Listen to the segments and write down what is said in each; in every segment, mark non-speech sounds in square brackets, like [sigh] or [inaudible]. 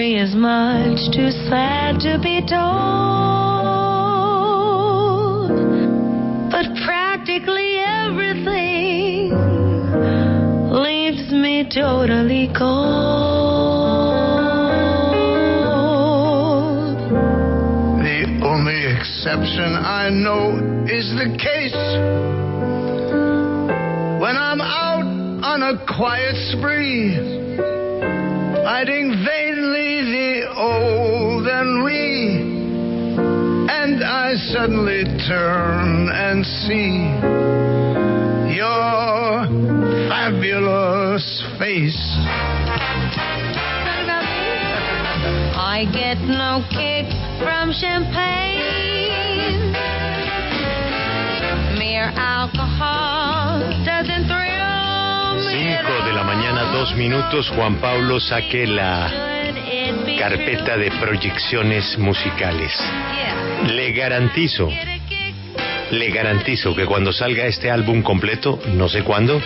story is much too sad to be told. But practically everything leaves me totally cold. The only exception I know is the case when I'm out on a quiet spree, fighting vainly old ennui, and I suddenly turn and see your fabulous face. I get no kick from champagne. Mere alcohol doesn't thrill me. at 5 de la mañana, dos minutos. Juan Pablo saque carpeta de proyecciones musicales. Le garantizo, le garantizo que cuando salga este álbum completo, no sé cuándo,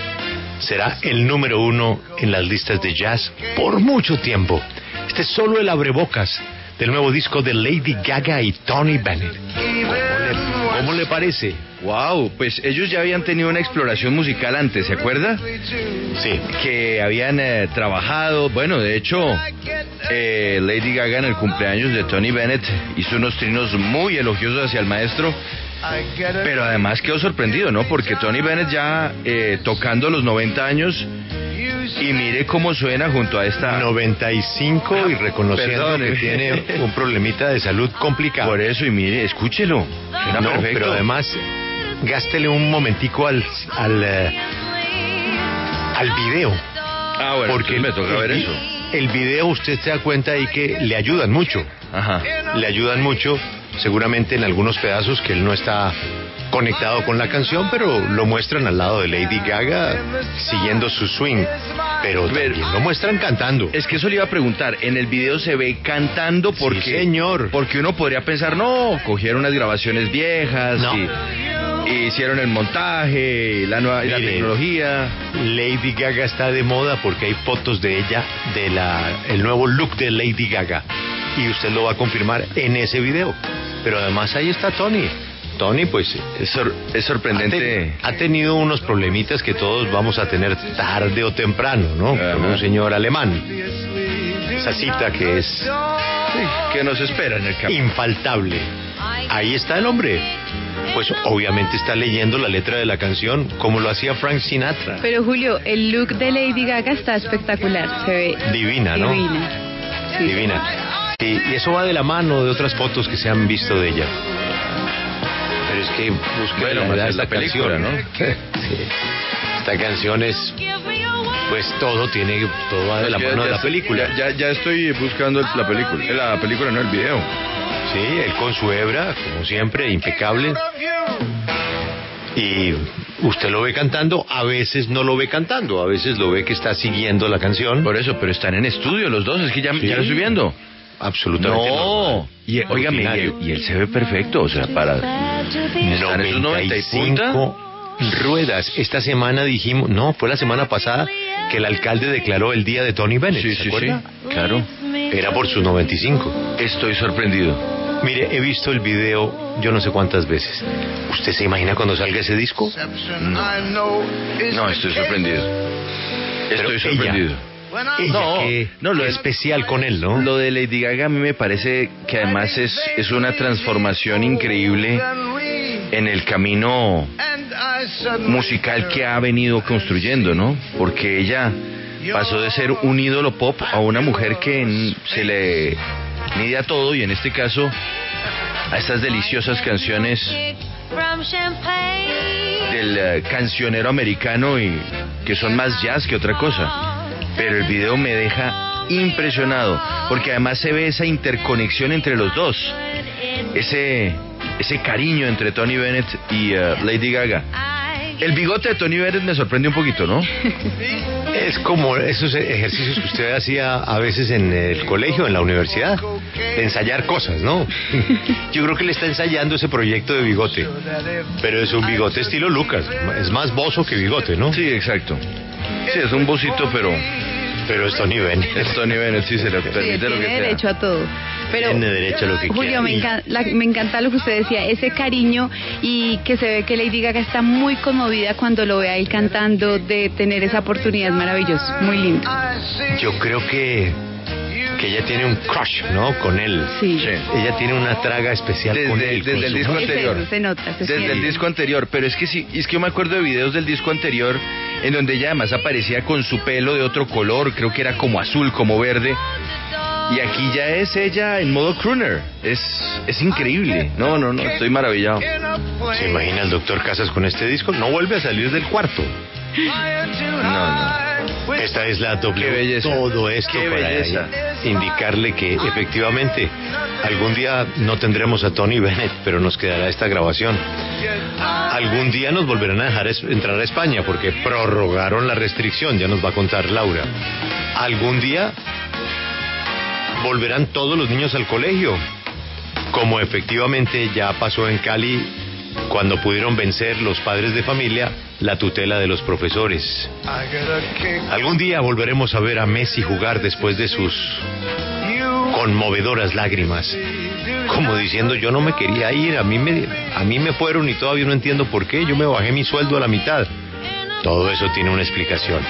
será el número uno en las listas de jazz por mucho tiempo. Este es solo el abrebocas del nuevo disco de Lady Gaga y Tony Bennett. ¿Cómo le, cómo le parece? Wow, pues ellos ya habían tenido una exploración musical antes, ¿se acuerda? Sí. Que habían eh, trabajado, bueno, de hecho, eh, Lady Gaga en el cumpleaños de Tony Bennett hizo unos trinos muy elogiosos hacia el maestro, pero además quedó sorprendido, ¿no? Porque Tony Bennett ya eh, tocando los 90 años y mire cómo suena junto a esta... 95 y reconociendo Perdón, que tiene un problemita de salud complicado. Por eso, y mire, escúchelo. Suena no, perfecto. pero además, gástele un momentico al, al, eh, al video. Ah, bueno, porque me toca ver eso. El video usted se da cuenta ahí que le ayudan mucho. Ajá. Le ayudan mucho, seguramente en algunos pedazos que él no está conectado con la canción, pero lo muestran al lado de Lady Gaga siguiendo su swing. Pero también lo muestran cantando. Es que eso le iba a preguntar. En el video se ve cantando porque. Sí, señor. Porque uno podría pensar, no, cogieron unas grabaciones viejas No. y hicieron el montaje, la nueva la tecnología. Lady Gaga está de moda porque hay fotos de ella, de la, el nuevo look de Lady Gaga. Y usted lo va a confirmar en ese video. Pero además ahí está Tony. Tony, pues, Es, sor- es ha, sorprendente. te- ha tenido unos problemitas que todos vamos a tener tarde o temprano, ¿no? Ajá. Con un señor alemán. Esa cita que es Sí, que nos espera en el camino. infaltable. Ahí está el hombre. Pues obviamente está leyendo la letra de la canción como lo hacía Frank Sinatra. Pero Julio, el look de Lady Gaga está espectacular, se ve Divina, ¿no? divina. Sí. Divina. Y, y eso va de la mano de otras fotos que se han visto de ella. Pero es que busque Bueno, la pues verdad es la esta película, canción, ¿no? Sí. Esta canción es, pues todo tiene, todo va de la mano de la película. Ya, ya, ya estoy buscando el- la película. La película, no el video. Sí, él con su hebra, como siempre, impecable. Y usted lo ve cantando, a veces no lo ve cantando, a veces lo ve que está siguiendo la canción. Por eso, pero están en estudio los dos, es que ya, Sí. ya lo estoy viendo. Absolutamente No, y, óigame, y Ordinario. él, y él se ve perfecto, o sea, para... Están esos 90 y punta. 95 ruedas. Esta semana dijimos, no, fue la semana pasada que el alcalde declaró el día de Tony Bennett. Sí, ¿se sí, sí, claro. Era por sus 95. Estoy sorprendido. Mire, he visto el video yo no sé cuántas veces. ¿Usted se imagina cuando salga ese disco? No, estoy sorprendido. Estoy sorprendido. Ella, No, no, lo especial con él, ¿no? Lo de Lady Gaga a mí me parece que además es, es una transformación increíble en el camino musical que ha venido construyendo, ¿no? Porque ella pasó de ser un ídolo pop a una mujer que se le mide a todo y en este caso a estas deliciosas canciones del eh, cancionero americano y que son más jazz que otra cosa. Pero el video me deja impresionado porque además se ve esa interconexión entre los dos, ese ese cariño entre Tony Bennett y eh, Lady Gaga. El bigote de Tony Bennett me sorprende un poquito, ¿no? [laughs] Es como esos ejercicios que usted hacía a veces en el colegio, en la universidad, de ensayar cosas, ¿no? Yo creo que le está ensayando ese proyecto de bigote, pero es un bigote estilo Lucas, es más bozo que bigote, ¿no? Sí, exacto. Sí, es un bocito, pero Pero es Tony Bennett. Es Tony Bennett, sí se le Sí, permite lo que tiene sea. derecho a todo. Pero, Tiene derecho a lo que Julio, quiera. me, Y- encan- la- me encanta lo que usted decía, ese cariño y que se ve que Lady Gaga está muy conmovida cuando lo ve a él cantando, de tener esa oportunidad es maravilloso, muy lindo. Yo creo que, que ella tiene un crush, ¿no? Con él. Sí. Sí. Ella tiene una traga especial Desde- con él. con desde el disco anterior. eso, se nota, se Desde siente. el disco anterior, pero es que sí, es que yo me acuerdo de videos del disco anterior en donde ella además aparecía con su pelo de otro color, creo que era como azul, como verde. Y aquí ya es ella en modo crooner. Es, es increíble. No, no, no, estoy maravillado. ¿Se imagina el doctor Casas con este disco? No vuelve a salir del cuarto. No, Esta es la doble. Qué belleza. Todo esto Qué para belleza. indicarle que efectivamente algún día no tendremos a Tony Bennett, pero nos quedará esta grabación. Algún día nos volverán a dejar entrar a España porque prorrogaron la restricción, ya nos va a contar Laura. Algún día volverán todos los niños al colegio, como efectivamente ya pasó en Cali cuando pudieron vencer los padres de familia la tutela de los profesores. Algún día volveremos a ver a Messi jugar después de sus conmovedoras lágrimas, como diciendo yo no me quería ir, a mí me, a mí me fueron y todavía no entiendo por qué, yo me bajé mi sueldo a la mitad. Todo eso tiene una explicación.